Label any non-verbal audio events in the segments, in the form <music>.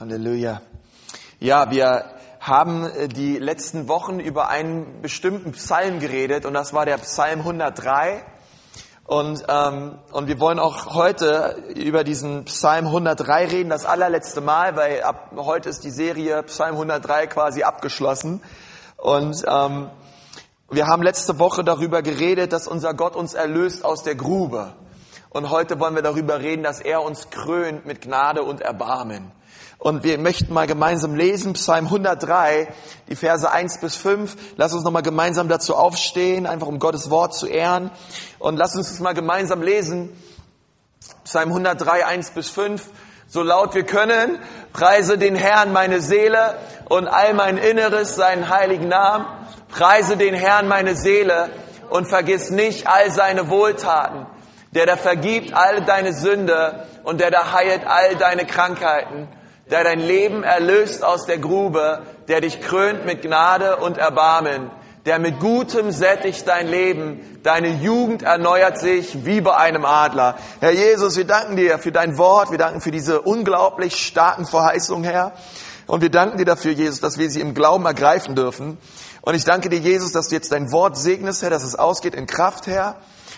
Halleluja. Ja, wir haben äh, die letzten Wochen über einen bestimmten Psalm geredet und das war der Psalm 103. Und, ähm, und wir wollen auch heute über diesen Psalm 103 reden, das allerletzte Mal, weil ab heute ist die Serie Psalm 103 quasi abgeschlossen. Und ähm, wir haben letzte Woche darüber geredet, dass unser Gott uns erlöst aus der Grube. Und heute wollen wir darüber reden, dass er uns krönt mit Gnade und Erbarmen. Und wir möchten mal gemeinsam lesen, Psalm 103, die Verse 1 bis 5. Lass uns nochmal gemeinsam dazu aufstehen, einfach um Gottes Wort zu ehren. Und lass uns das mal gemeinsam lesen. Psalm 103, 1 bis 5. So laut wir können, preise den Herrn meine Seele und all mein Inneres seinen heiligen Namen. Preise den Herrn meine Seele und vergiss nicht all seine Wohltaten, der da vergibt all deine Sünde und der da heilt all deine Krankheiten der dein Leben erlöst aus der Grube, der dich krönt mit Gnade und Erbarmen, der mit Gutem sättigt dein Leben, deine Jugend erneuert sich wie bei einem Adler. Herr Jesus, wir danken dir für dein Wort, wir danken für diese unglaublich starken Verheißungen, Herr. Und wir danken dir dafür, Jesus, dass wir sie im Glauben ergreifen dürfen. Und ich danke dir, Jesus, dass du jetzt dein Wort segnest, Herr, dass es ausgeht in Kraft, Herr.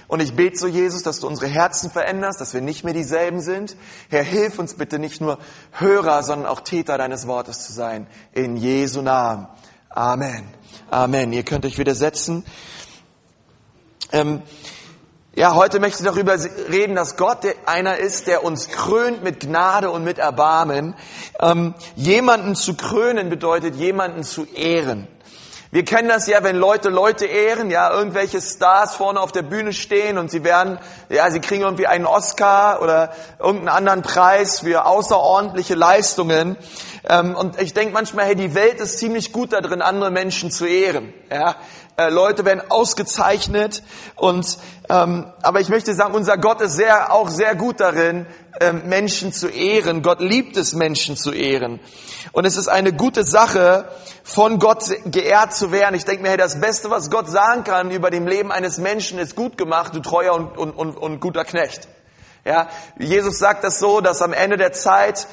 Und ich bete so, Jesus, dass du unsere Herzen veränderst, dass wir nicht mehr dieselben sind. Herr, hilf uns bitte nicht nur Hörer, sondern auch Täter deines Wortes zu sein. In Jesu Namen. Amen. Amen. Ihr könnt euch wieder setzen. Ähm, ja, heute möchte ich darüber reden, dass Gott einer ist, der uns krönt mit Gnade und mit Erbarmen. Ähm, jemanden zu krönen bedeutet, jemanden zu ehren. Wir kennen das ja, wenn Leute Leute ehren, ja, irgendwelche Stars vorne auf der Bühne stehen und sie werden, ja, sie kriegen irgendwie einen Oscar oder irgendeinen anderen Preis für außerordentliche Leistungen. Ähm, und ich denke manchmal, hey, die Welt ist ziemlich gut da drin, andere Menschen zu ehren. Ja, äh, Leute werden ausgezeichnet und ähm, aber ich möchte sagen, unser Gott ist sehr auch sehr gut darin, ähm, Menschen zu ehren. Gott liebt es, Menschen zu ehren. Und es ist eine gute Sache, von Gott geehrt zu werden. Ich denke mir, hey, das Beste, was Gott sagen kann über dem Leben eines Menschen, ist gut gemacht, du treuer und, und, und, und guter Knecht. Ja, Jesus sagt das so, dass am Ende der Zeit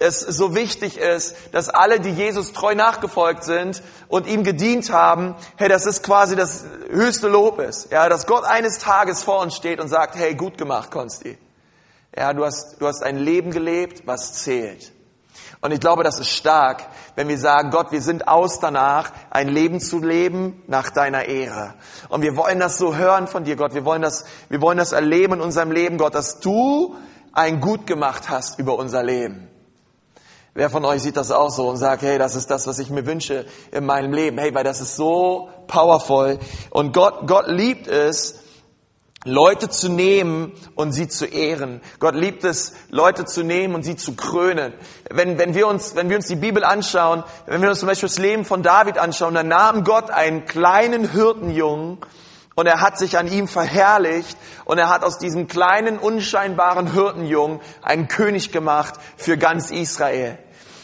es so wichtig ist, dass alle, die Jesus treu nachgefolgt sind und ihm gedient haben, hey, das ist quasi das höchste Lob ist. Ja, dass Gott eines Tages vor uns steht und sagt, hey, gut gemacht, Konsti. Ja, du hast, du hast ein Leben gelebt, was zählt. Und ich glaube, das ist stark, wenn wir sagen, Gott, wir sind aus danach, ein Leben zu leben nach deiner Ehre. Und wir wollen das so hören von dir, Gott. Wir wollen das, wir wollen das erleben in unserem Leben, Gott, dass du ein Gut gemacht hast über unser Leben. Wer von euch sieht das auch so und sagt, hey, das ist das, was ich mir wünsche in meinem Leben. Hey, weil das ist so powerful. Und Gott, Gott liebt es, Leute zu nehmen und sie zu ehren. Gott liebt es, Leute zu nehmen und sie zu krönen. Wenn, wenn, wir uns, wenn wir uns die Bibel anschauen, wenn wir uns zum Beispiel das Leben von David anschauen, dann nahm Gott einen kleinen Hirtenjungen und er hat sich an ihm verherrlicht und er hat aus diesem kleinen, unscheinbaren Hirtenjungen einen König gemacht für ganz Israel.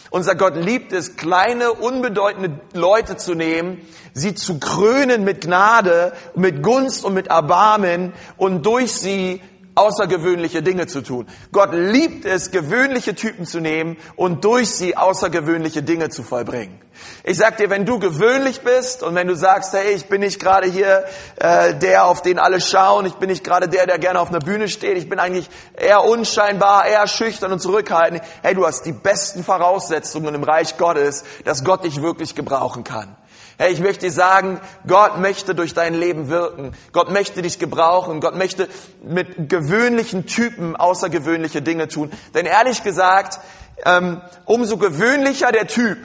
Unser Gott liebt es, kleine, unbedeutende Leute zu nehmen, sie zu krönen mit Gnade, mit Gunst und mit Erbarmen und durch sie außergewöhnliche Dinge zu tun. Gott liebt es, gewöhnliche Typen zu nehmen und durch sie außergewöhnliche Dinge zu vollbringen. Ich sag dir, wenn du gewöhnlich bist und wenn du sagst, hey, ich bin nicht gerade hier äh, der, auf den alle schauen, ich bin nicht gerade der, der gerne auf einer Bühne steht, ich bin eigentlich eher unscheinbar, eher schüchtern und zurückhaltend. Hey, du hast die besten Voraussetzungen im Reich Gottes, dass Gott dich wirklich gebrauchen kann. Hey, ich möchte dir sagen, Gott möchte durch dein Leben wirken. Gott möchte dich gebrauchen. Gott möchte mit gewöhnlichen Typen außergewöhnliche Dinge tun. Denn ehrlich gesagt, ähm, umso gewöhnlicher der Typ,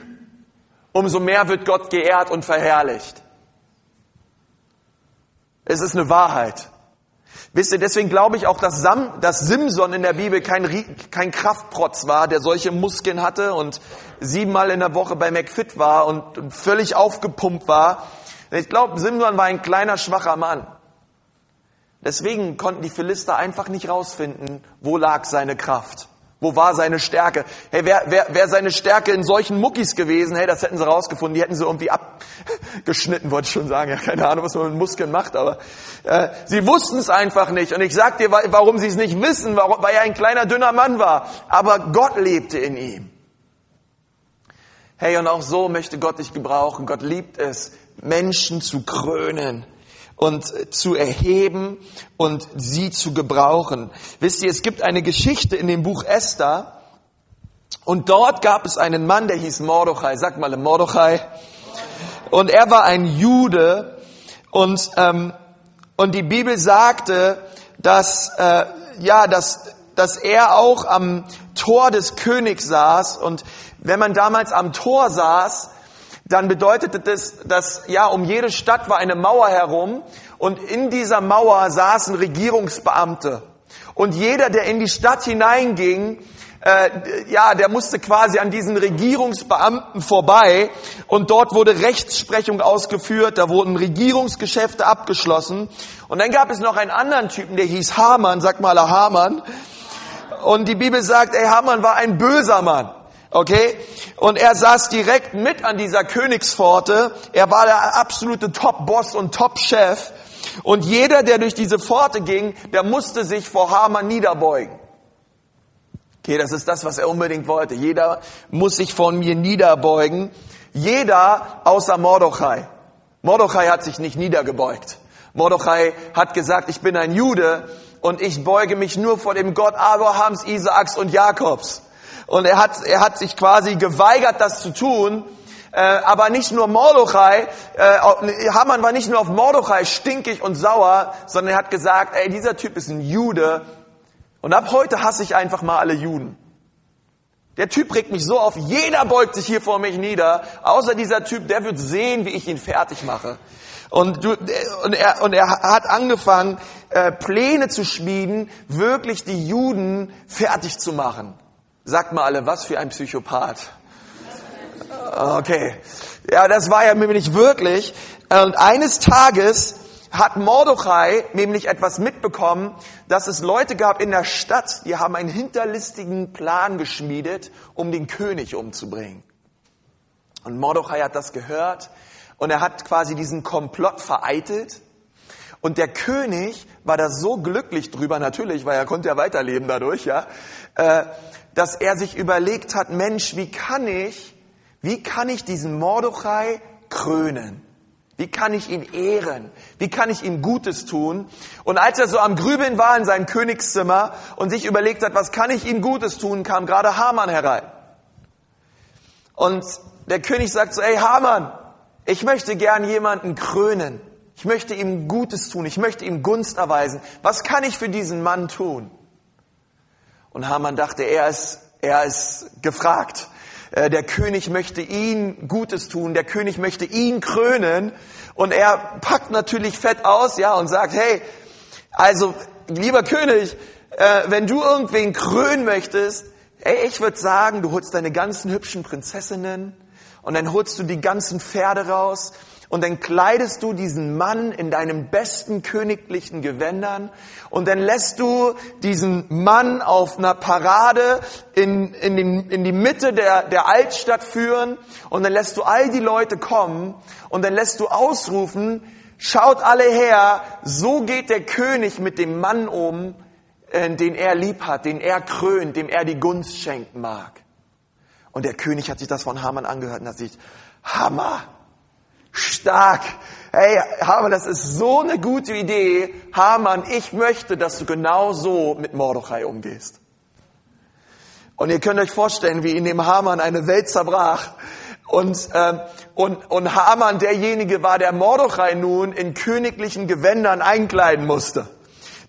umso mehr wird Gott geehrt und verherrlicht. Es ist eine Wahrheit. Wisst ihr, deswegen glaube ich auch, dass, Sam, dass Simson in der Bibel kein, kein Kraftprotz war, der solche Muskeln hatte und siebenmal in der Woche bei McFit war und völlig aufgepumpt war. Ich glaube, Simson war ein kleiner, schwacher Mann. Deswegen konnten die Philister einfach nicht rausfinden, wo lag seine Kraft. Wo war seine Stärke? Hey, wäre wär, wär seine Stärke in solchen Muckis gewesen, hey, das hätten sie rausgefunden, die hätten sie irgendwie abgeschnitten, wollte ich schon sagen. Ja, keine Ahnung, was man mit Muskeln macht, aber äh, sie wussten es einfach nicht. Und ich sag dir, warum sie es nicht wissen, warum, weil er ein kleiner, dünner Mann war. Aber Gott lebte in ihm. Hey, und auch so möchte Gott dich gebrauchen. Gott liebt es, Menschen zu krönen und zu erheben und sie zu gebrauchen. Wisst ihr, es gibt eine Geschichte in dem Buch Esther und dort gab es einen Mann, der hieß Mordechai. Sag mal, Mordechai. Und er war ein Jude und ähm, und die Bibel sagte, dass äh, ja, dass dass er auch am Tor des Königs saß und wenn man damals am Tor saß, dann bedeutete das, dass ja um jede Stadt war eine Mauer herum und in dieser Mauer saßen Regierungsbeamte. Und jeder, der in die Stadt hineinging, äh, ja, der musste quasi an diesen Regierungsbeamten vorbei und dort wurde Rechtsprechung ausgeführt, da wurden Regierungsgeschäfte abgeschlossen. Und dann gab es noch einen anderen Typen, der hieß Hamann, sag mal Hamann. Und die Bibel sagt, ey, Hamann war ein böser Mann. Okay? Und er saß direkt mit an dieser Königspforte. Er war der absolute Top-Boss und Top-Chef. Und jeder, der durch diese Pforte ging, der musste sich vor Haman niederbeugen. Okay, das ist das, was er unbedingt wollte. Jeder muss sich von mir niederbeugen. Jeder außer Mordechai. Mordechai hat sich nicht niedergebeugt. Mordechai hat gesagt, ich bin ein Jude und ich beuge mich nur vor dem Gott Abrahams, Isaaks und Jakobs. Und er hat, er hat sich quasi geweigert, das zu tun. Äh, aber nicht nur Mordechai, äh, Haman war nicht nur auf Mordechai stinkig und sauer, sondern er hat gesagt, ey, dieser Typ ist ein Jude. Und ab heute hasse ich einfach mal alle Juden. Der Typ regt mich so auf, jeder beugt sich hier vor mich nieder, außer dieser Typ, der wird sehen, wie ich ihn fertig mache. Und, du, und, er, und er hat angefangen, äh, Pläne zu schmieden, wirklich die Juden fertig zu machen. Sagt mal alle, was für ein Psychopath. Okay. Ja, das war er nämlich wirklich. Und eines Tages hat Mordechai nämlich etwas mitbekommen, dass es Leute gab in der Stadt, die haben einen hinterlistigen Plan geschmiedet, um den König umzubringen. Und Mordechai hat das gehört und er hat quasi diesen Komplott vereitelt. Und der König war da so glücklich drüber, natürlich, weil er konnte ja weiterleben dadurch, ja, äh, dass er sich überlegt hat, Mensch, wie kann ich, wie kann ich diesen Mordechai krönen? Wie kann ich ihn ehren? Wie kann ich ihm Gutes tun? Und als er so am Grübeln war in seinem Königszimmer und sich überlegt hat, was kann ich ihm Gutes tun, kam gerade Haman herein. Und der König sagt so, ey Haman, ich möchte gern jemanden krönen. Ich möchte ihm Gutes tun. Ich möchte ihm Gunst erweisen. Was kann ich für diesen Mann tun? Und Haman dachte, er ist, er ist gefragt. Äh, der König möchte ihn Gutes tun. Der König möchte ihn krönen. Und er packt natürlich fett aus, ja, und sagt, hey, also, lieber König, äh, wenn du irgendwen krönen möchtest, ey, ich würde sagen, du holst deine ganzen hübschen Prinzessinnen und dann holst du die ganzen Pferde raus und dann kleidest du diesen Mann in deinen besten königlichen Gewändern. Und dann lässt du diesen Mann auf einer Parade in, in, den, in die Mitte der, der Altstadt führen. Und dann lässt du all die Leute kommen. Und dann lässt du ausrufen, schaut alle her, so geht der König mit dem Mann um, äh, den er lieb hat, den er krönt, dem er die Gunst schenken mag. Und der König hat sich das von Haman angehört und hat sich, Hammer, Stark. Hey, Haman, das ist so eine gute Idee. Haman, ich möchte, dass du genau so mit Mordechai umgehst. Und ihr könnt euch vorstellen, wie in dem Haman eine Welt zerbrach. Und, äh, und, und Haman derjenige war, der Mordechai nun in königlichen Gewändern einkleiden musste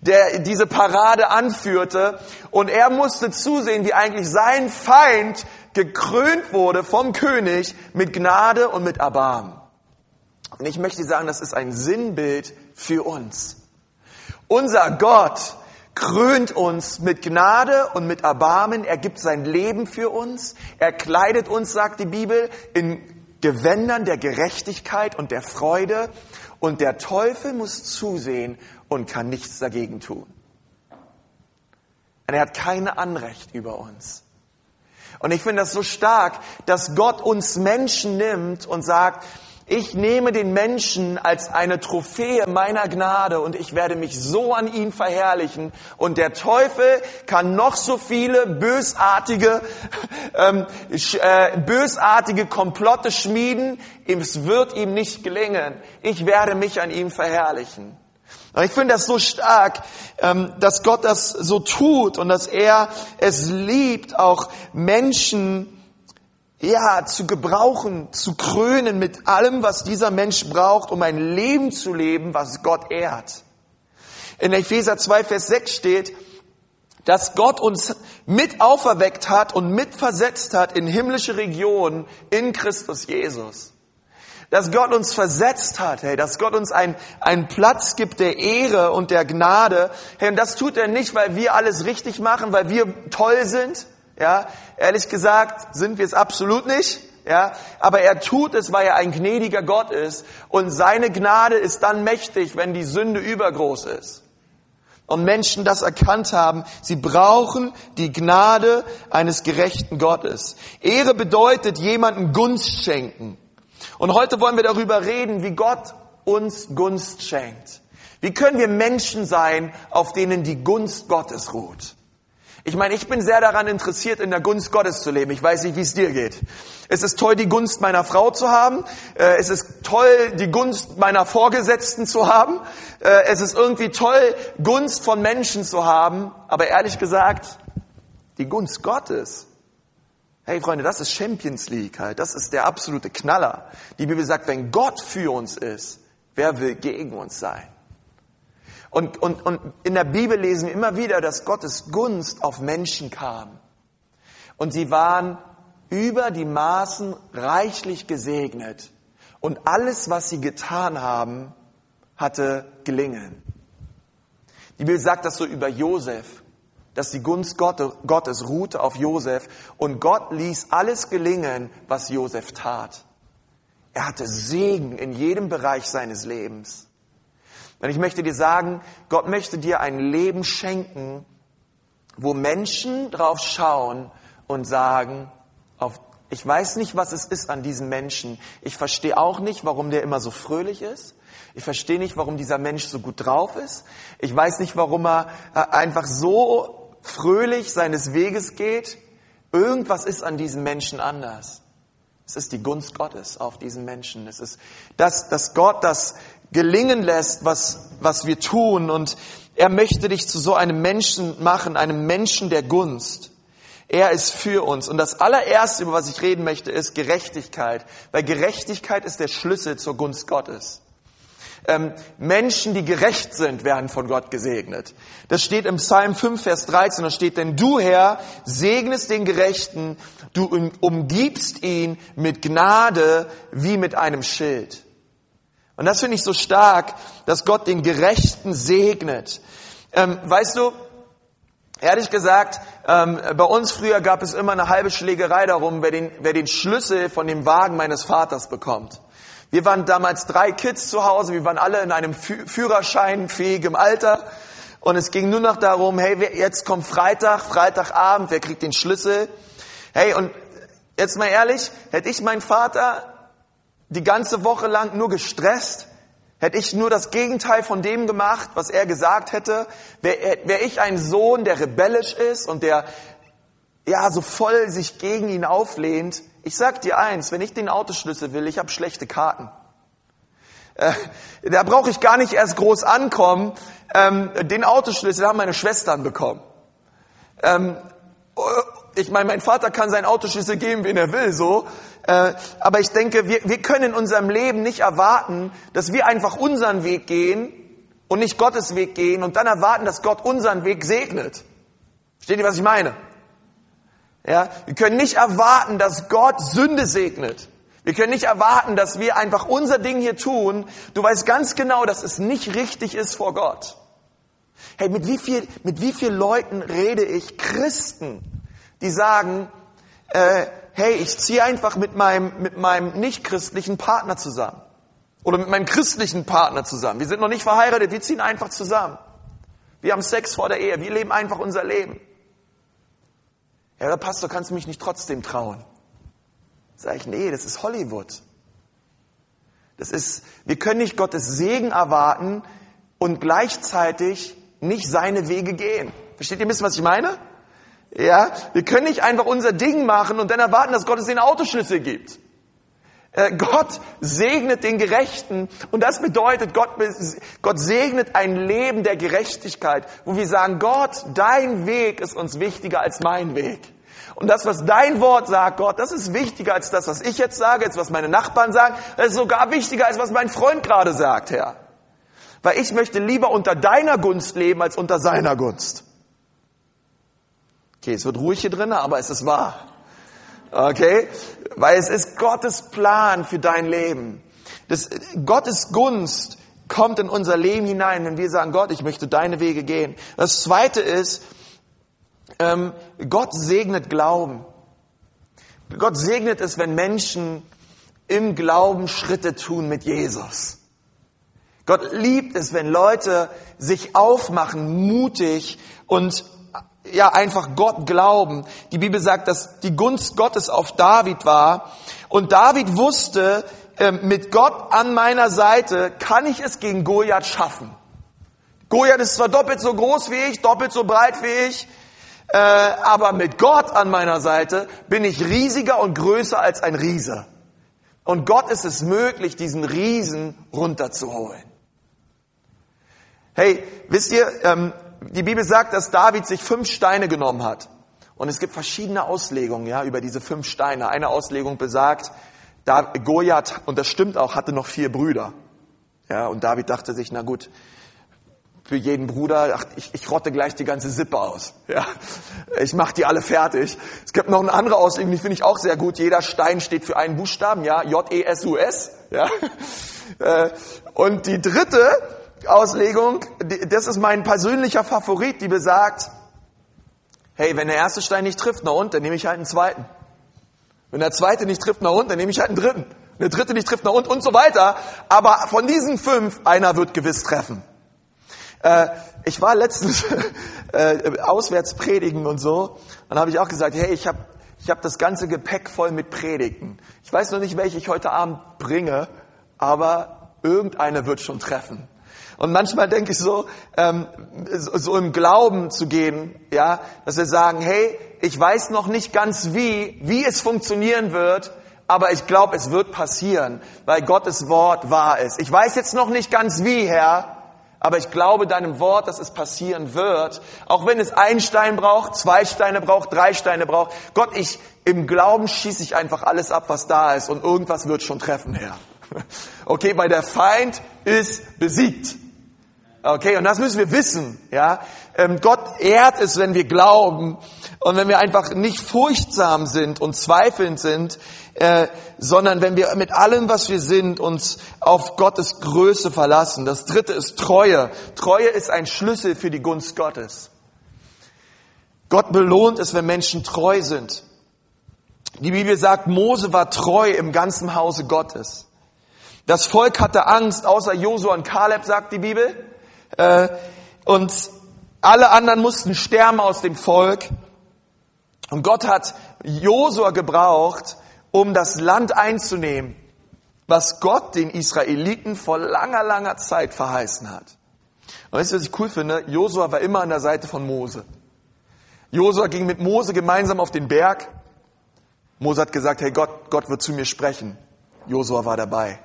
der diese Parade anführte und er musste zusehen, wie eigentlich sein Feind gekrönt wurde vom König mit Gnade und mit Erbarmen. Und ich möchte sagen, das ist ein Sinnbild für uns. Unser Gott krönt uns mit Gnade und mit Erbarmen. Er gibt sein Leben für uns. Er kleidet uns, sagt die Bibel, in Gewändern der Gerechtigkeit und der Freude. Und der Teufel muss zusehen und kann nichts dagegen tun. Und er hat kein Anrecht über uns. Und ich finde das so stark, dass Gott uns Menschen nimmt und sagt, Ich nehme den Menschen als eine Trophäe meiner Gnade und ich werde mich so an ihn verherrlichen. Und der Teufel kann noch so viele bösartige, <laughs> ähm, äh, bösartige Komplotte schmieden. Es wird ihm nicht gelingen. Ich werde mich an ihm verherrlichen. Ich finde das so stark, ähm, dass Gott das so tut und dass er es liebt, auch Menschen ja, zu gebrauchen, zu krönen mit allem, was dieser Mensch braucht, um ein Leben zu leben, was Gott ehrt. In Epheser 2, Vers 6 steht, dass Gott uns mit auferweckt hat und mit versetzt hat in himmlische Regionen in Christus Jesus. Dass Gott uns versetzt hat, hey, dass Gott uns einen, einen Platz gibt der Ehre und der Gnade. Hey, und das tut er nicht, weil wir alles richtig machen, weil wir toll sind, ja, ehrlich gesagt sind wir es absolut nicht. Ja, aber er tut es, weil er ein gnädiger Gott ist. Und seine Gnade ist dann mächtig, wenn die Sünde übergroß ist. Und Menschen das erkannt haben, sie brauchen die Gnade eines gerechten Gottes. Ehre bedeutet jemanden Gunst schenken. Und heute wollen wir darüber reden, wie Gott uns Gunst schenkt. Wie können wir Menschen sein, auf denen die Gunst Gottes ruht? Ich meine, ich bin sehr daran interessiert, in der Gunst Gottes zu leben. Ich weiß nicht, wie es dir geht. Es ist toll, die Gunst meiner Frau zu haben. Äh, es ist toll, die Gunst meiner Vorgesetzten zu haben. Äh, es ist irgendwie toll, Gunst von Menschen zu haben. Aber ehrlich gesagt, die Gunst Gottes. Hey Freunde, das ist Champions League halt. Das ist der absolute Knaller. Die Bibel sagt, wenn Gott für uns ist, wer will gegen uns sein? Und, und, und in der Bibel lesen wir immer wieder, dass Gottes Gunst auf Menschen kam. Und sie waren über die Maßen reichlich gesegnet. Und alles, was sie getan haben, hatte gelingen. Die Bibel sagt das so über Josef, dass die Gunst Gottes ruhte auf Josef und Gott ließ alles gelingen, was Josef tat. Er hatte Segen in jedem Bereich seines Lebens. Und ich möchte dir sagen, Gott möchte dir ein Leben schenken, wo Menschen drauf schauen und sagen, auf, ich weiß nicht, was es ist an diesem Menschen. Ich verstehe auch nicht, warum der immer so fröhlich ist. Ich verstehe nicht, warum dieser Mensch so gut drauf ist. Ich weiß nicht, warum er äh, einfach so fröhlich seines Weges geht. Irgendwas ist an diesem Menschen anders. Es ist die Gunst Gottes auf diesen Menschen. Es ist das, dass Gott das gelingen lässt, was, was wir tun. Und er möchte dich zu so einem Menschen machen, einem Menschen der Gunst. Er ist für uns. Und das allererste, über was ich reden möchte, ist Gerechtigkeit. Weil Gerechtigkeit ist der Schlüssel zur Gunst Gottes. Ähm, Menschen, die gerecht sind, werden von Gott gesegnet. Das steht im Psalm 5, Vers 13. Da steht, denn du, Herr, segnest den Gerechten, du umgibst ihn mit Gnade wie mit einem Schild. Und das finde ich so stark, dass Gott den Gerechten segnet. Ähm, weißt du, ehrlich gesagt, ähm, bei uns früher gab es immer eine halbe Schlägerei darum, wer den, wer den Schlüssel von dem Wagen meines Vaters bekommt. Wir waren damals drei Kids zu Hause, wir waren alle in einem Führerscheinfähigem Alter. Und es ging nur noch darum, hey, jetzt kommt Freitag, Freitagabend, wer kriegt den Schlüssel? Hey, und jetzt mal ehrlich, hätte ich meinen Vater die ganze Woche lang nur gestresst? Hätte ich nur das Gegenteil von dem gemacht, was er gesagt hätte? Wäre wär ich ein Sohn, der rebellisch ist und der ja so voll sich gegen ihn auflehnt? Ich sag dir eins, wenn ich den Autoschlüssel will, ich habe schlechte Karten. Äh, da brauche ich gar nicht erst groß ankommen. Ähm, den Autoschlüssel haben meine Schwestern bekommen. Ähm, ich meine, mein Vater kann seinen Autoschlüssel geben, wen er will, so. Äh, aber ich denke, wir, wir können in unserem Leben nicht erwarten, dass wir einfach unseren Weg gehen und nicht Gottes Weg gehen und dann erwarten, dass Gott unseren Weg segnet. Versteht ihr, was ich meine? Ja, wir können nicht erwarten, dass Gott Sünde segnet. Wir können nicht erwarten, dass wir einfach unser Ding hier tun. Du weißt ganz genau, dass es nicht richtig ist vor Gott. Hey, mit wie viel, mit wie vielen Leuten rede ich? Christen, die sagen, äh, hey, ich ziehe einfach mit meinem, mit meinem nicht-christlichen Partner zusammen. Oder mit meinem christlichen Partner zusammen. Wir sind noch nicht verheiratet, wir ziehen einfach zusammen. Wir haben Sex vor der Ehe, wir leben einfach unser Leben. Ja, der Pastor, kannst du mich nicht trotzdem trauen? Sag ich, nee, das ist Hollywood. Das ist, wir können nicht Gottes Segen erwarten und gleichzeitig nicht seine Wege gehen. Versteht ihr ein bisschen, was ich meine? Ja, wir können nicht einfach unser Ding machen und dann erwarten, dass Gott es den Autoschlüssel gibt. Äh, Gott segnet den Gerechten und das bedeutet, Gott, Gott segnet ein Leben der Gerechtigkeit, wo wir sagen, Gott, dein Weg ist uns wichtiger als mein Weg. Und das, was dein Wort sagt, Gott, das ist wichtiger als das, was ich jetzt sage, als was meine Nachbarn sagen. Das ist sogar wichtiger als was mein Freund gerade sagt, Herr. Weil ich möchte lieber unter deiner Gunst leben als unter seiner Gunst. Okay, es wird ruhig hier drin, aber es ist wahr. Okay? Weil es ist Gottes Plan für dein Leben. Das, Gottes Gunst kommt in unser Leben hinein, wenn wir sagen, Gott, ich möchte deine Wege gehen. Das zweite ist, ähm, Gott segnet Glauben. Gott segnet es, wenn Menschen im Glauben Schritte tun mit Jesus. Gott liebt es, wenn Leute sich aufmachen, mutig und ja einfach Gott glauben. Die Bibel sagt, dass die Gunst Gottes auf David war und David wusste, ähm, mit Gott an meiner Seite kann ich es gegen Goliath schaffen. Goliath ist zwar doppelt so groß wie ich, doppelt so breit wie ich, äh, aber mit Gott an meiner Seite bin ich riesiger und größer als ein Riese. Und Gott ist es möglich, diesen Riesen runterzuholen. Hey, wisst ihr, ähm, die Bibel sagt, dass David sich fünf Steine genommen hat. Und es gibt verschiedene Auslegungen ja, über diese fünf Steine. Eine Auslegung besagt, da Goliath, und das stimmt auch, hatte noch vier Brüder. Ja, und David dachte sich, na gut, für jeden Bruder, ach, ich, ich rotte gleich die ganze Sippe aus. Ja, ich mache die alle fertig. Es gibt noch eine andere Auslegung, die finde ich auch sehr gut. Jeder Stein steht für einen Buchstaben, ja, J-E-S-U-S. Ja. Äh, und die dritte Auslegung, das ist mein persönlicher Favorit, die besagt, hey, wenn der erste Stein nicht trifft, na und, dann nehme ich halt einen zweiten. Wenn der zweite nicht trifft, na und, dann nehme ich halt einen dritten. Wenn der dritte nicht trifft, na und, und so weiter. Aber von diesen fünf, einer wird gewiss treffen. Äh, ich war letztens <laughs> äh, auswärts predigen und so. Dann habe ich auch gesagt, hey, ich habe ich hab das ganze Gepäck voll mit Predigten. Ich weiß noch nicht, welche ich heute Abend bringe, aber irgendeine wird schon treffen. Und manchmal denke ich so, ähm, so, im Glauben zu gehen, ja, dass wir sagen, hey, ich weiß noch nicht ganz wie, wie es funktionieren wird, aber ich glaube, es wird passieren, weil Gottes Wort wahr ist. Ich weiß jetzt noch nicht ganz wie, Herr, aber ich glaube deinem Wort, dass es passieren wird, auch wenn es ein Stein braucht, zwei Steine braucht, drei Steine braucht. Gott, ich im Glauben schieße ich einfach alles ab, was da ist und irgendwas wird schon treffen, Herr. <laughs> Okay, weil der Feind ist besiegt. Okay, und das müssen wir wissen, ja. Ähm, Gott ehrt es, wenn wir glauben und wenn wir einfach nicht furchtsam sind und zweifelnd sind, äh, sondern wenn wir mit allem, was wir sind, uns auf Gottes Größe verlassen. Das dritte ist Treue. Treue ist ein Schlüssel für die Gunst Gottes. Gott belohnt es, wenn Menschen treu sind. Die Bibel sagt, Mose war treu im ganzen Hause Gottes. Das Volk hatte Angst, außer Josua und Kaleb, sagt die Bibel. Äh, und alle anderen mussten sterben aus dem Volk. Und Gott hat Josua gebraucht, um das Land einzunehmen, was Gott den Israeliten vor langer, langer Zeit verheißen hat. Und weißt du, was ich cool finde? Josua war immer an der Seite von Mose. Josua ging mit Mose gemeinsam auf den Berg. Mose hat gesagt, hey Gott, Gott wird zu mir sprechen. Josua war dabei.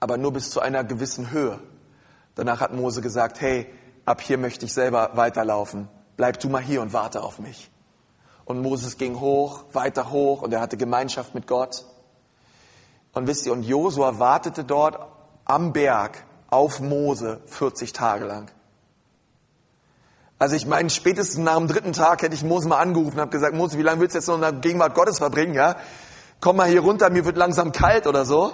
Aber nur bis zu einer gewissen Höhe. Danach hat Mose gesagt, hey, ab hier möchte ich selber weiterlaufen. Bleib du mal hier und warte auf mich. Und Moses ging hoch, weiter hoch und er hatte Gemeinschaft mit Gott. Und wisst ihr, und Josua wartete dort am Berg auf Mose 40 Tage lang. Also ich meine, spätestens nach dem dritten Tag hätte ich Mose mal angerufen und habe gesagt, Mose, wie lange willst du jetzt noch in der Gegenwart Gottes verbringen? Ja? Komm mal hier runter, mir wird langsam kalt oder so.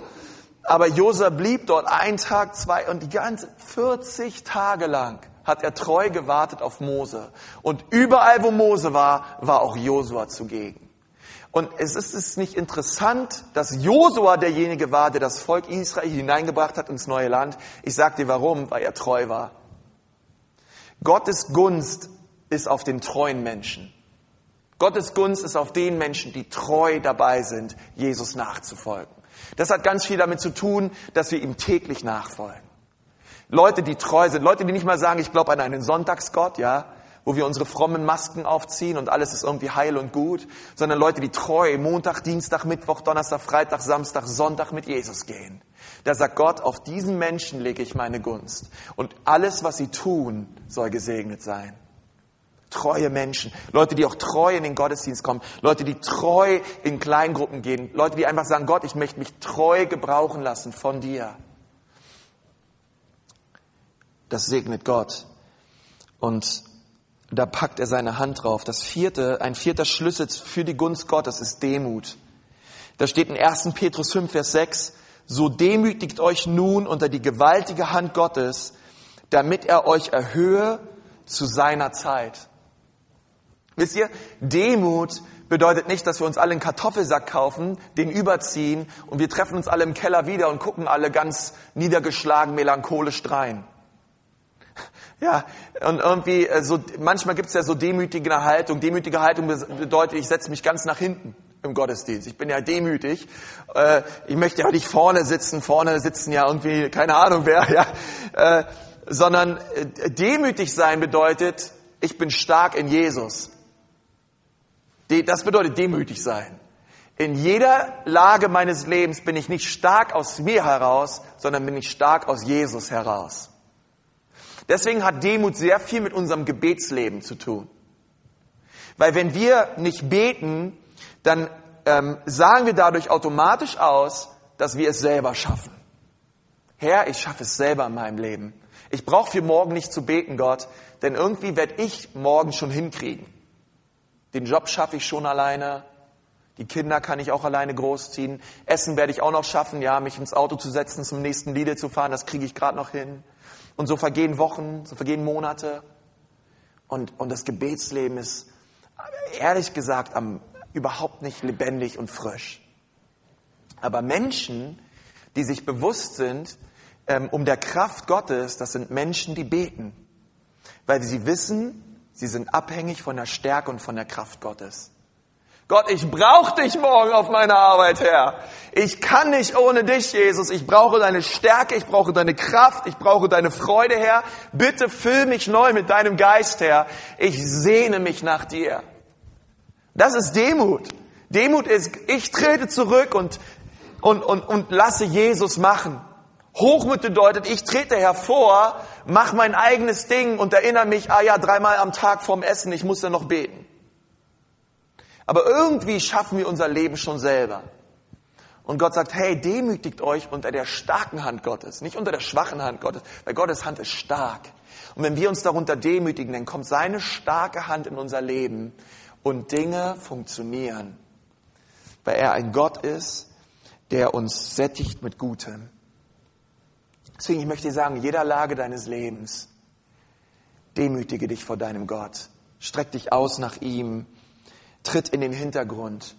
Aber Josua blieb dort ein Tag, zwei und die ganze 40 Tage lang hat er treu gewartet auf Mose. Und überall, wo Mose war, war auch Josua zugegen. Und es ist es nicht interessant, dass Josua derjenige war, der das Volk Israel hineingebracht hat ins neue Land. Ich sag dir warum, weil er treu war. Gottes Gunst ist auf den treuen Menschen. Gottes Gunst ist auf den Menschen, die treu dabei sind, Jesus nachzufolgen. Das hat ganz viel damit zu tun, dass wir ihm täglich nachfolgen. Leute, die treu sind, Leute, die nicht mal sagen, ich glaube an einen Sonntagsgott, ja, wo wir unsere frommen Masken aufziehen und alles ist irgendwie heil und gut, sondern Leute, die treu Montag, Dienstag, Mittwoch, Donnerstag, Freitag, Samstag, Sonntag mit Jesus gehen. Da sagt Gott, auf diesen Menschen lege ich meine Gunst. Und alles, was sie tun, soll gesegnet sein. Treue Menschen, Leute, die auch treu in den Gottesdienst kommen, Leute, die treu in Kleingruppen gehen, Leute, die einfach sagen, Gott, ich möchte mich treu gebrauchen lassen von dir. Das segnet Gott. Und da packt er seine Hand drauf. Das vierte, ein vierter Schlüssel für die Gunst Gottes ist Demut. Da steht in 1. Petrus 5, Vers 6, so demütigt euch nun unter die gewaltige Hand Gottes, damit er euch erhöhe zu seiner Zeit. Wisst ihr, Demut bedeutet nicht, dass wir uns alle einen Kartoffelsack kaufen, den überziehen und wir treffen uns alle im Keller wieder und gucken alle ganz niedergeschlagen, melancholisch drein. Ja, und irgendwie, äh, so, manchmal gibt es ja so demütige Haltung. Demütige Haltung bedeutet, ich setze mich ganz nach hinten im Gottesdienst. Ich bin ja demütig. Äh, ich möchte ja nicht vorne sitzen. Vorne sitzen ja irgendwie, keine Ahnung wer, ja. Äh, sondern demütig sein bedeutet, ich bin stark in Jesus. Das bedeutet demütig sein. In jeder Lage meines Lebens bin ich nicht stark aus mir heraus, sondern bin ich stark aus Jesus heraus. Deswegen hat Demut sehr viel mit unserem Gebetsleben zu tun. Weil wenn wir nicht beten, dann ähm, sagen wir dadurch automatisch aus, dass wir es selber schaffen. Herr, ich schaffe es selber in meinem Leben. Ich brauche für morgen nicht zu beten, Gott, denn irgendwie werde ich morgen schon hinkriegen. Den Job schaffe ich schon alleine. Die Kinder kann ich auch alleine großziehen. Essen werde ich auch noch schaffen, ja, mich ins Auto zu setzen, zum nächsten Lidl zu fahren, das kriege ich gerade noch hin. Und so vergehen Wochen, so vergehen Monate. Und, und das Gebetsleben ist, ehrlich gesagt, am, überhaupt nicht lebendig und frisch. Aber Menschen, die sich bewusst sind ähm, um der Kraft Gottes, das sind Menschen, die beten. Weil sie wissen, sie sind abhängig von der Stärke und von der Kraft Gottes. Gott, ich brauche dich morgen auf meiner Arbeit, Herr. Ich kann nicht ohne dich, Jesus. Ich brauche deine Stärke, ich brauche deine Kraft, ich brauche deine Freude, Herr. Bitte füll mich neu mit deinem Geist, Herr. Ich sehne mich nach dir. Das ist Demut. Demut ist, ich trete zurück und, und, und, und lasse Jesus machen. Hochmut bedeutet, ich trete hervor, mach mein eigenes Ding und erinnere mich, ah ja, dreimal am Tag vorm Essen, ich muss ja noch beten. Aber irgendwie schaffen wir unser Leben schon selber. Und Gott sagt, hey, demütigt euch unter der starken Hand Gottes, nicht unter der schwachen Hand Gottes, weil Gottes Hand ist stark. Und wenn wir uns darunter demütigen, dann kommt seine starke Hand in unser Leben und Dinge funktionieren, weil er ein Gott ist, der uns sättigt mit Gutem. Deswegen, ich möchte dir sagen, jeder Lage deines Lebens, demütige dich vor deinem Gott, streck dich aus nach ihm, tritt in den Hintergrund,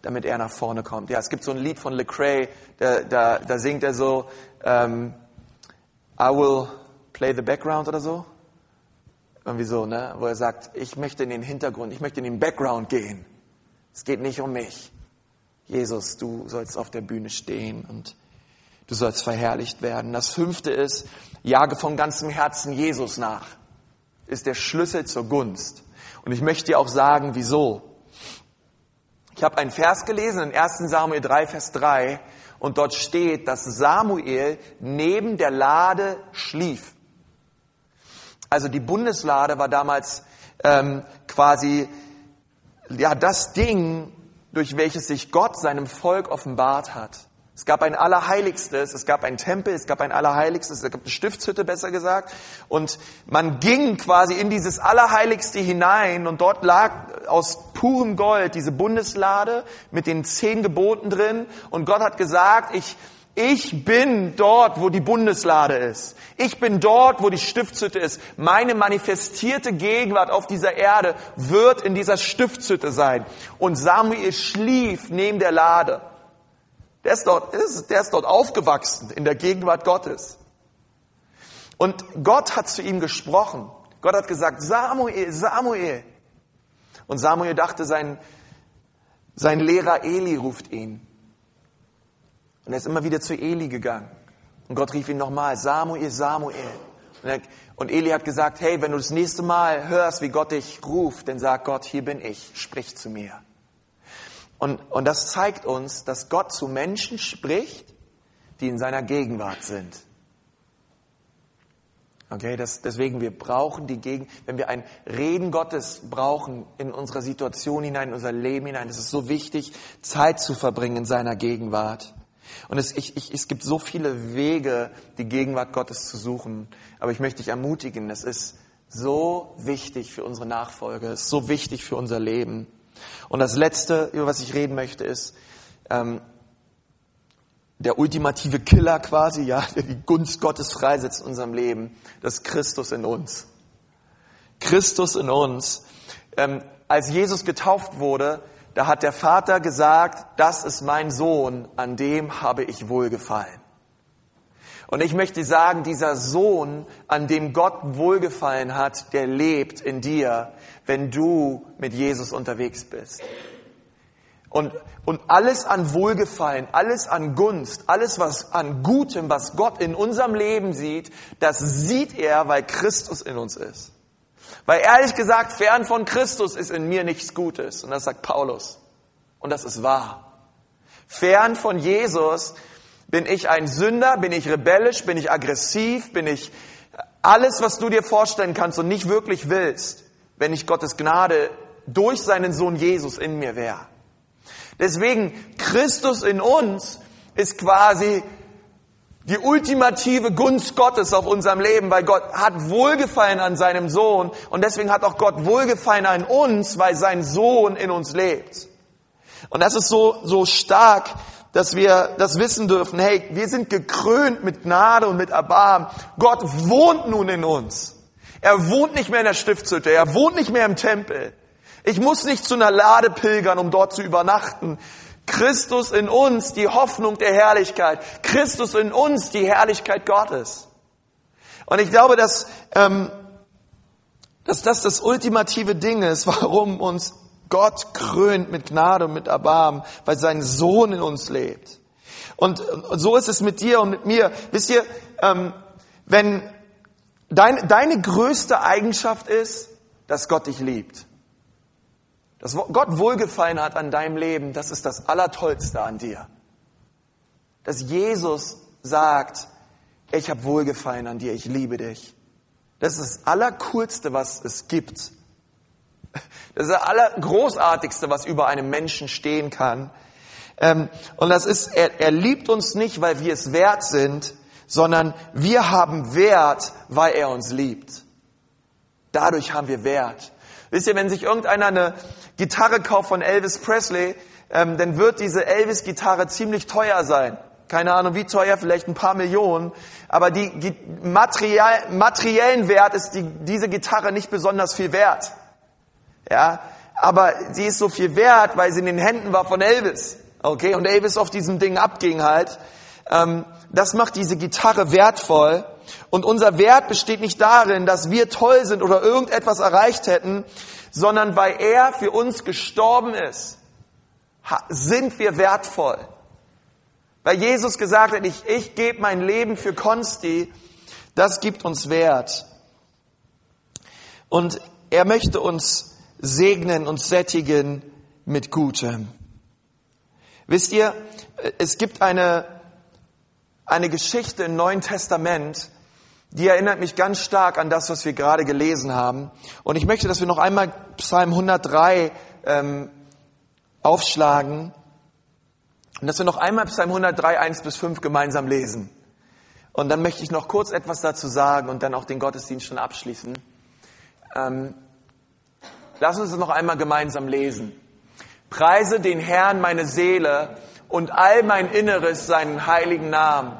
damit er nach vorne kommt. Ja, es gibt so ein Lied von Lecrae, da, da, da singt er so, ähm, I will play the background oder so. Irgendwie so, ne? Wo er sagt, ich möchte in den Hintergrund, ich möchte in den Background gehen. Es geht nicht um mich. Jesus, du sollst auf der Bühne stehen und du sollst verherrlicht werden. Das fünfte ist, jage von ganzem Herzen Jesus nach. Ist der Schlüssel zur Gunst. Und ich möchte dir auch sagen, wieso. Ich habe einen Vers gelesen in 1 Samuel 3, Vers 3 und dort steht, dass Samuel neben der Lade schlief. Also die Bundeslade war damals ähm, quasi ja das Ding, durch welches sich Gott seinem Volk offenbart hat. Es gab ein Allerheiligstes, es gab ein Tempel, es gab ein Allerheiligstes, es gab eine Stiftshütte besser gesagt. Und man ging quasi in dieses Allerheiligste hinein und dort lag aus purem Gold diese Bundeslade mit den zehn Geboten drin. Und Gott hat gesagt, ich, ich bin dort, wo die Bundeslade ist. Ich bin dort, wo die Stiftshütte ist. Meine manifestierte Gegenwart auf dieser Erde wird in dieser Stiftshütte sein. Und Samuel schlief neben der Lade. Der ist dort, der ist dort aufgewachsen in der Gegenwart Gottes. Und Gott hat zu ihm gesprochen. Gott hat gesagt, Samuel, Samuel. Und Samuel dachte, sein, sein Lehrer Eli ruft ihn. Und er ist immer wieder zu Eli gegangen. Und Gott rief ihn nochmal, Samuel, Samuel. Und, er, und Eli hat gesagt, hey, wenn du das nächste Mal hörst, wie Gott dich ruft, dann sag Gott, hier bin ich, sprich zu mir. Und, und das zeigt uns, dass Gott zu Menschen spricht, die in seiner Gegenwart sind. Okay, das, deswegen, wir brauchen die Gegend, wenn wir ein Reden Gottes brauchen in unserer Situation hinein, in unser Leben hinein, es ist so wichtig, Zeit zu verbringen in seiner Gegenwart. Und es, ich, ich, es gibt so viele Wege, die Gegenwart Gottes zu suchen. Aber ich möchte dich ermutigen, es ist so wichtig für unsere Nachfolge, es ist so wichtig für unser Leben. Und das Letzte, über was ich reden möchte, ist, ähm, der ultimative Killer quasi, ja, der die Gunst Gottes freisetzt in unserem Leben, das ist Christus in uns. Christus in uns. Ähm, als Jesus getauft wurde, da hat der Vater gesagt, das ist mein Sohn, an dem habe ich wohlgefallen. Und ich möchte sagen, dieser Sohn, an dem Gott wohlgefallen hat, der lebt in dir, wenn du mit Jesus unterwegs bist. Und, und alles an Wohlgefallen, alles an Gunst, alles was an Gutem, was Gott in unserem Leben sieht, das sieht er, weil Christus in uns ist. Weil ehrlich gesagt, fern von Christus ist in mir nichts Gutes. Und das sagt Paulus. Und das ist wahr. Fern von Jesus bin ich ein Sünder, bin ich rebellisch, bin ich aggressiv, bin ich alles, was du dir vorstellen kannst und nicht wirklich willst, wenn ich Gottes Gnade durch seinen Sohn Jesus in mir wäre. Deswegen, Christus in uns ist quasi die ultimative Gunst Gottes auf unserem Leben, weil Gott hat Wohlgefallen an seinem Sohn und deswegen hat auch Gott Wohlgefallen an uns, weil sein Sohn in uns lebt. Und das ist so, so stark, dass wir das wissen dürfen. Hey, wir sind gekrönt mit Gnade und mit Erbarmen. Gott wohnt nun in uns. Er wohnt nicht mehr in der Stiftshütte. Er wohnt nicht mehr im Tempel. Ich muss nicht zu einer Lade pilgern, um dort zu übernachten. Christus in uns, die Hoffnung der Herrlichkeit. Christus in uns, die Herrlichkeit Gottes. Und ich glaube, dass, ähm, dass das das ultimative Ding ist, <laughs> warum uns Gott krönt mit Gnade und mit Erbarmen, weil sein Sohn in uns lebt. Und, so ist es mit dir und mit mir. Wisst ihr, ähm, wenn dein, deine größte Eigenschaft ist, dass Gott dich liebt. Dass Gott Wohlgefallen hat an deinem Leben, das ist das Allertollste an dir. Dass Jesus sagt, ich habe Wohlgefallen an dir, ich liebe dich. Das ist das Allercoolste, was es gibt. Das ist das Allergroßartigste, was über einem Menschen stehen kann. Ähm, und das ist, er, er liebt uns nicht, weil wir es wert sind, sondern wir haben Wert, weil er uns liebt. Dadurch haben wir Wert. Wisst ihr, wenn sich irgendeiner eine Gitarre kauft von Elvis Presley, ähm, dann wird diese Elvis-Gitarre ziemlich teuer sein. Keine Ahnung wie teuer, vielleicht ein paar Millionen. Aber die Material, materiellen Wert ist die, diese Gitarre nicht besonders viel wert. Ja, aber sie ist so viel wert, weil sie in den Händen war von Elvis. Okay, und Elvis auf diesem Ding abging halt. Ähm, das macht diese Gitarre wertvoll. Und unser Wert besteht nicht darin, dass wir toll sind oder irgendetwas erreicht hätten, sondern weil er für uns gestorben ist, sind wir wertvoll. Weil Jesus gesagt hat, ich, ich gebe mein Leben für Konsti, das gibt uns Wert. Und er möchte uns segnen und sättigen mit Gutem. Wisst ihr, es gibt eine, eine Geschichte im Neuen Testament, die erinnert mich ganz stark an das, was wir gerade gelesen haben. Und ich möchte, dass wir noch einmal Psalm 103 ähm, aufschlagen und dass wir noch einmal Psalm 103, 1 bis 5 gemeinsam lesen. Und dann möchte ich noch kurz etwas dazu sagen und dann auch den Gottesdienst schon abschließen. Ähm, lass uns es noch einmal gemeinsam lesen. Preise den Herrn meine Seele und all mein Inneres seinen heiligen Namen.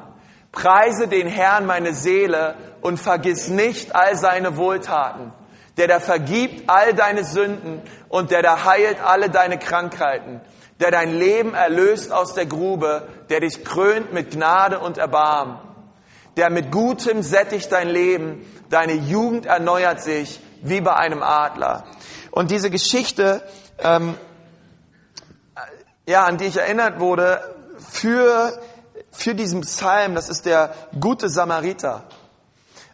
Preise den Herrn meine Seele und vergiss nicht all seine Wohltaten, der da vergibt all deine Sünden und der da heilt alle deine Krankheiten, der dein Leben erlöst aus der Grube, der dich krönt mit Gnade und Erbarmen, der mit Gutem sättigt dein Leben, deine Jugend erneuert sich wie bei einem Adler. Und diese Geschichte, ähm, ja, an die ich erinnert wurde, für für diesen Psalm, das ist der gute Samariter.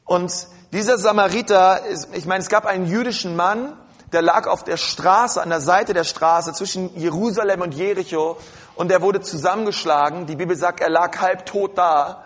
Und dieser Samariter, ist, ich meine, es gab einen jüdischen Mann, der lag auf der Straße, an der Seite der Straße zwischen Jerusalem und Jericho und der wurde zusammengeschlagen. Die Bibel sagt, er lag halb tot da.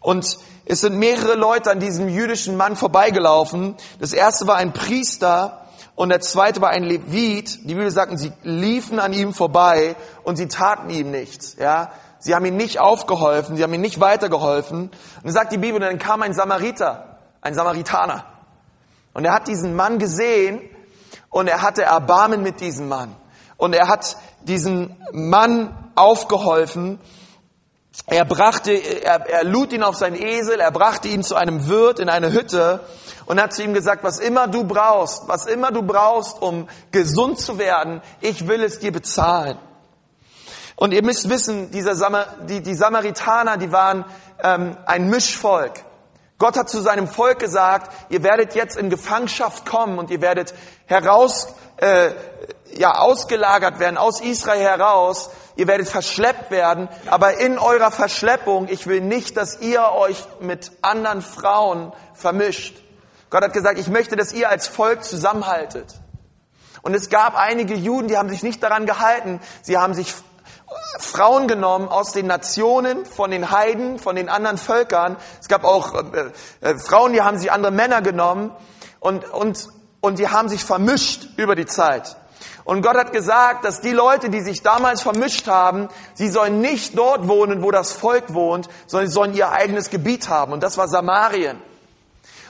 Und es sind mehrere Leute an diesem jüdischen Mann vorbeigelaufen. Das erste war ein Priester und der zweite war ein Levit. Die Bibel sagt, sie liefen an ihm vorbei und sie taten ihm nichts. Ja, sie haben ihm nicht aufgeholfen, sie haben ihm nicht weitergeholfen. Und dann sagt die Bibel, dann kam ein Samariter, ein Samaritaner. Und er hat diesen Mann gesehen und er hatte Erbarmen mit diesem Mann. Und er hat diesen Mann aufgeholfen. Er brachte, er, er lud ihn auf seinen Esel, er brachte ihn zu einem Wirt in eine Hütte und hat zu ihm gesagt, was immer du brauchst, was immer du brauchst, um gesund zu werden, ich will es dir bezahlen. Und ihr müsst wissen, dieser Samar, die, die Samaritaner, die waren ähm, ein Mischvolk. Gott hat zu seinem Volk gesagt, ihr werdet jetzt in Gefangenschaft kommen und ihr werdet heraus, äh, ja, ausgelagert werden aus Israel heraus. Ihr werdet verschleppt werden, aber in eurer Verschleppung, ich will nicht, dass ihr euch mit anderen Frauen vermischt. Gott hat gesagt, ich möchte, dass ihr als Volk zusammenhaltet. Und es gab einige Juden, die haben sich nicht daran gehalten. Sie haben sich Frauen genommen aus den Nationen, von den Heiden, von den anderen Völkern. Es gab auch äh, äh, Frauen, die haben sich andere Männer genommen und, und, und die haben sich vermischt über die Zeit. Und Gott hat gesagt, dass die Leute, die sich damals vermischt haben, sie sollen nicht dort wohnen, wo das Volk wohnt, sondern sie sollen ihr eigenes Gebiet haben. Und das war Samarien.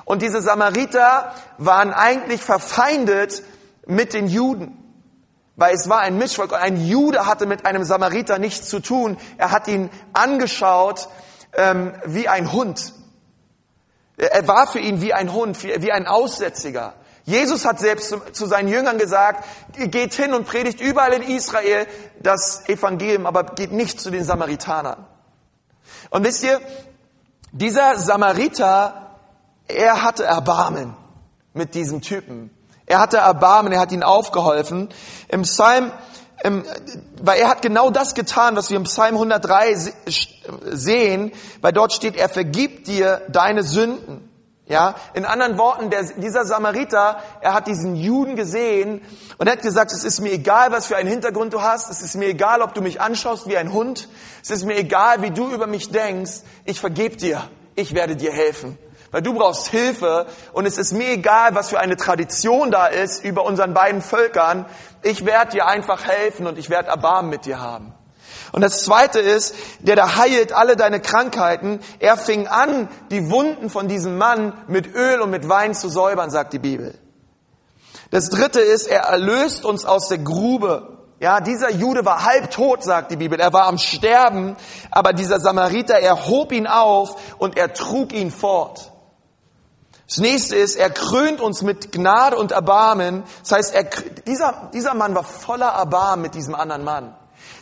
Und diese Samariter waren eigentlich verfeindet mit den Juden. Weil es war ein Mischvolk und ein Jude hatte mit einem Samariter nichts zu tun. Er hat ihn angeschaut ähm, wie ein Hund. Er war für ihn wie ein Hund, wie ein Aussätziger. Jesus hat selbst zu, seinen Jüngern gesagt, geht hin und predigt überall in Israel das Evangelium, aber geht nicht zu den Samaritanern. Und wisst ihr, dieser Samariter, er hatte Erbarmen mit diesem Typen. Er hatte Erbarmen, er hat ihn aufgeholfen. Im Psalm, im, weil er hat genau das getan, was wir im Psalm 103 sehen, weil dort steht, er vergibt dir deine Sünden. Ja, in anderen Worten, der, dieser Samariter, er hat diesen Juden gesehen und er hat gesagt, es ist mir egal, was für einen Hintergrund du hast, es ist mir egal, ob du mich anschaust wie ein Hund, es ist mir egal, wie du über mich denkst, ich vergeb dir, ich werde dir helfen weil du brauchst Hilfe und es ist mir egal, was für eine Tradition da ist über unseren beiden Völkern. Ich werde dir einfach helfen und ich werde Erbarmen mit dir haben. Und das zweite ist, der da heilt alle deine Krankheiten. Er fing an, die Wunden von diesem Mann mit Öl und mit Wein zu säubern, sagt die Bibel. Das dritte ist, er erlöst uns aus der Grube. Ja, dieser Jude war halb tot, sagt die Bibel. Er war am Sterben, aber dieser Samariter, er hob ihn auf und er trug ihn fort. Das nächste ist, er krönt uns mit Gnade und Erbarmen. Das heißt, er, dieser, dieser Mann war voller Erbarmen mit diesem anderen Mann.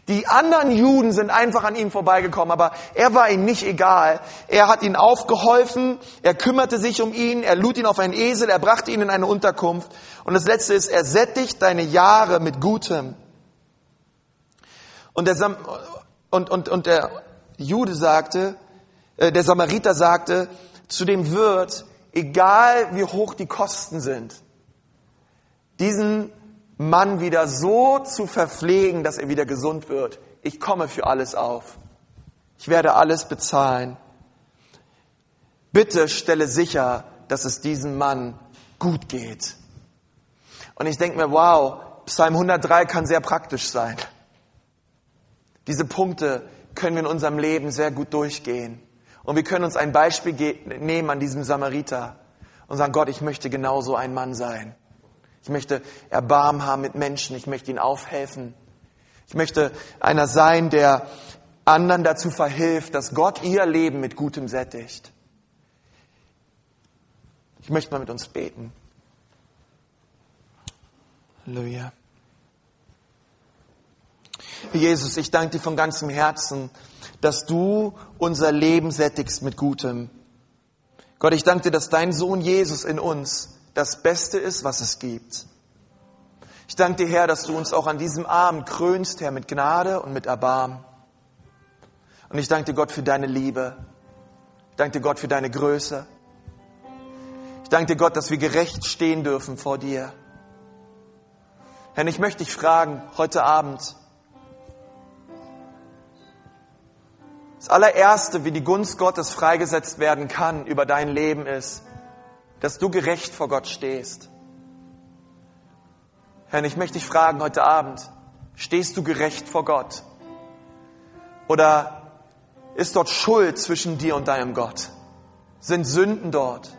Die anderen Juden sind einfach an ihm vorbeigekommen, aber er war ihnen nicht egal. Er hat ihnen aufgeholfen, er kümmerte sich um ihn, er lud ihn auf einen Esel, er brachte ihn in eine Unterkunft. Und das letzte ist, er sättigt deine Jahre mit Gutem. Und der, und, und, und der Jude sagte, äh, der Samariter sagte zu dem Wirt, egal wie hoch die Kosten sind, diesen Mann wieder so zu verpflegen, dass er wieder gesund wird. Ich komme für alles auf. Ich werde alles bezahlen. Bitte stelle sicher, dass es diesem Mann gut geht. Und ich denke mir, wow, Psalm 103 kann sehr praktisch sein. Diese Punkte können wir in unserem Leben sehr gut durchgehen. Und wir können uns ein Beispiel nehmen an diesem Samariter und sagen, Gott, ich möchte genauso ein Mann sein. Ich möchte Erbarmen haben mit Menschen. Ich möchte ihnen aufhelfen. Ich möchte einer sein, der anderen dazu verhilft, dass Gott ihr Leben mit Gutem sättigt. Ich möchte mal mit uns beten. Halleluja. Jesus, ich danke dir von ganzem Herzen dass du unser Leben sättigst mit Gutem. Gott, ich danke dir, dass dein Sohn Jesus in uns das Beste ist, was es gibt. Ich danke dir, Herr, dass du uns auch an diesem Abend krönst, Herr, mit Gnade und mit Erbarmen. Und ich danke dir, Gott, für deine Liebe. Ich danke dir, Gott, für deine Größe. Ich danke dir, Gott, dass wir gerecht stehen dürfen vor dir. Herr, ich möchte dich fragen, heute Abend, das allererste, wie die Gunst Gottes freigesetzt werden kann über dein Leben ist, dass du gerecht vor Gott stehst. Herr, ich möchte dich fragen heute Abend, stehst du gerecht vor Gott? Oder ist dort Schuld zwischen dir und deinem Gott? Sind Sünden dort?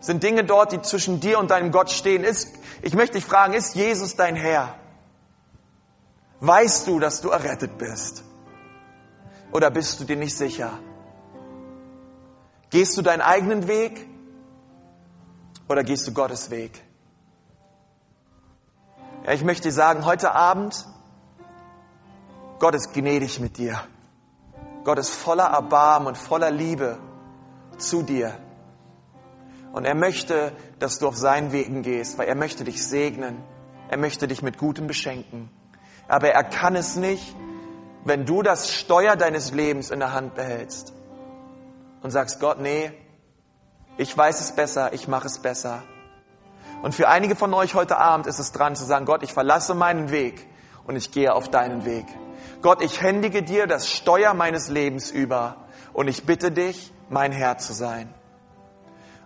Sind Dinge dort, die zwischen dir und deinem Gott stehen? Ist, ich möchte dich fragen, ist Jesus dein Herr? Weißt du, dass du errettet bist? Oder bist du dir nicht sicher? Gehst du deinen eigenen Weg oder gehst du Gottes Weg? Ja, ich möchte dir sagen, heute Abend, Gott ist gnädig mit dir. Gott ist voller Erbarmen und voller Liebe zu dir. Und er möchte, dass du auf seinen Wegen gehst, weil er möchte dich segnen. Er möchte dich mit Gutem beschenken. Aber er kann es nicht, wenn du das Steuer deines Lebens in der Hand behältst und sagst, Gott, nee, ich weiß es besser, ich mache es besser. Und für einige von euch heute Abend ist es dran zu sagen, Gott, ich verlasse meinen Weg und ich gehe auf deinen Weg. Gott, ich händige dir das Steuer meines Lebens über und ich bitte dich, mein Herr zu sein.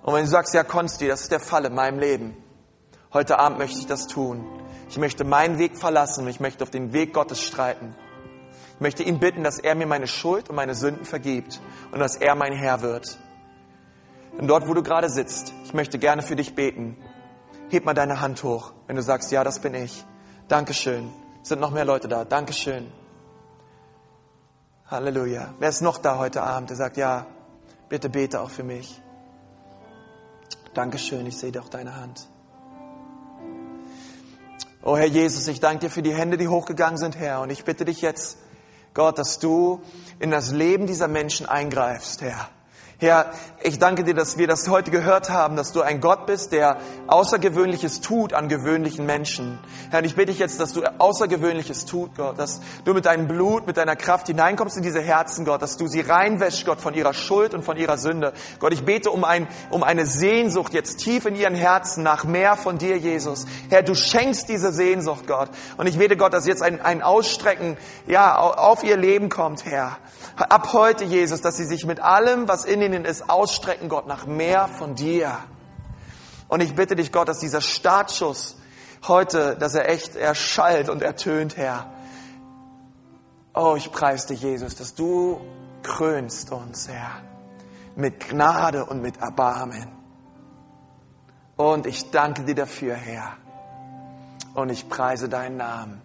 Und wenn du sagst, ja, Konsti, das ist der Fall in meinem Leben, heute Abend möchte ich das tun. Ich möchte meinen Weg verlassen und ich möchte auf den Weg Gottes streiten. Ich möchte ihn bitten, dass er mir meine Schuld und meine Sünden vergibt und dass er mein Herr wird. Und dort, wo du gerade sitzt, ich möchte gerne für dich beten. Heb mal deine Hand hoch, wenn du sagst, ja, das bin ich. Dankeschön. Es sind noch mehr Leute da. Dankeschön. Halleluja. Wer ist noch da heute Abend, der sagt, ja, bitte bete auch für mich. Dankeschön, ich sehe doch deine Hand. Oh Herr Jesus, ich danke dir für die Hände, die hochgegangen sind, Herr. Und ich bitte dich jetzt, Gott, dass du in das Leben dieser Menschen eingreifst, Herr. Herr, ich danke dir, dass wir das heute gehört haben, dass du ein Gott bist, der Außergewöhnliches tut an gewöhnlichen Menschen. Herr, ich bitte dich jetzt, dass du Außergewöhnliches tut, Gott, dass du mit deinem Blut, mit deiner Kraft hineinkommst in diese Herzen, Gott, dass du sie reinwäschst, Gott, von ihrer Schuld und von ihrer Sünde. Gott, ich bete um, ein, um eine Sehnsucht jetzt tief in ihren Herzen nach mehr von dir, Jesus. Herr, du schenkst diese Sehnsucht, Gott. Und ich bete, Gott, dass jetzt ein, ein Ausstrecken, ja, auf ihr Leben kommt, Herr. Ab heute, Jesus, dass sie sich mit allem, was in ihnen ist, ausstrecken, Gott, nach mehr von dir. Und ich bitte dich, Gott, dass dieser Startschuss heute, dass er echt erschallt und ertönt, Herr. Oh, ich preise dich, Jesus, dass du krönst uns, Herr, mit Gnade und mit Erbarmen. Und ich danke dir dafür, Herr. Und ich preise deinen Namen.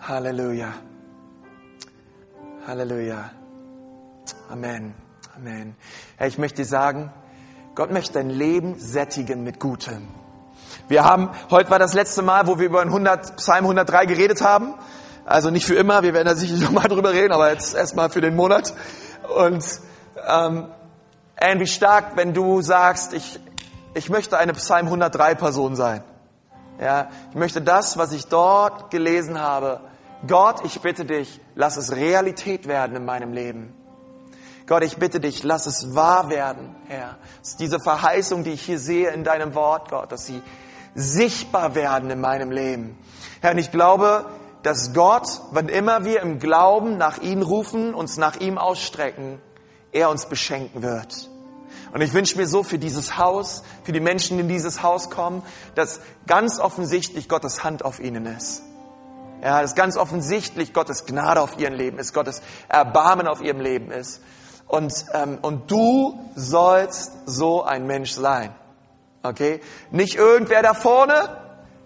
Halleluja. Halleluja. Amen. Amen. Herr, ich möchte dir sagen, Gott möchte dein Leben sättigen mit Gutem. Wir haben, heute war das letzte Mal, wo wir über 100, Psalm 103 geredet haben. Also nicht für immer, wir werden da sicherlich <laughs> nochmal drüber reden, aber jetzt erstmal für den Monat. Und ähm, Anne, wie stark, wenn du sagst, ich, ich möchte eine Psalm 103 Person sein. Ja, ich möchte das, was ich dort gelesen habe, Gott, ich bitte dich, lass es Realität werden in meinem Leben. Gott, ich bitte dich, lass es wahr werden, Herr. Dass diese Verheißung, die ich hier sehe in deinem Wort, Gott, dass sie sichtbar werden in meinem Leben. Herr, und ich glaube, dass Gott, wann immer wir im Glauben nach ihm rufen, uns nach ihm ausstrecken, er uns beschenken wird. Und ich wünsche mir so für dieses Haus, für die Menschen, die in dieses Haus kommen, dass ganz offensichtlich Gottes Hand auf ihnen ist. Ja, dass ganz offensichtlich Gottes Gnade auf ihrem Leben ist, Gottes Erbarmen auf ihrem Leben ist. Und, ähm, und du sollst so ein Mensch sein. Okay? Nicht irgendwer da vorne,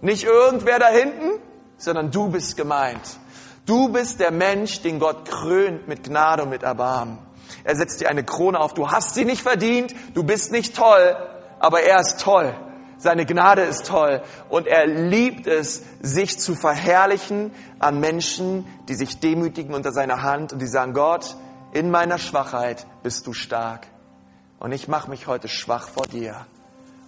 nicht irgendwer da hinten, sondern du bist gemeint. Du bist der Mensch, den Gott krönt mit Gnade und mit Erbarmen. Er setzt dir eine Krone auf. Du hast sie nicht verdient, du bist nicht toll, aber er ist toll. Seine Gnade ist toll und er liebt es, sich zu verherrlichen an Menschen, die sich demütigen unter seiner Hand und die sagen, Gott, in meiner Schwachheit bist du stark und ich mache mich heute schwach vor dir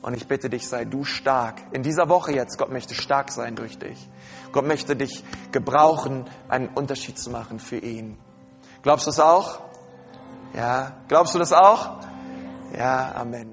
Und ich bitte dich, sei du stark. In dieser Woche jetzt, Gott möchte stark sein durch dich. Gott möchte dich gebrauchen, einen Unterschied zu machen für ihn. Glaubst du es auch? Ja. Glaubst du das auch? Ja, Amen.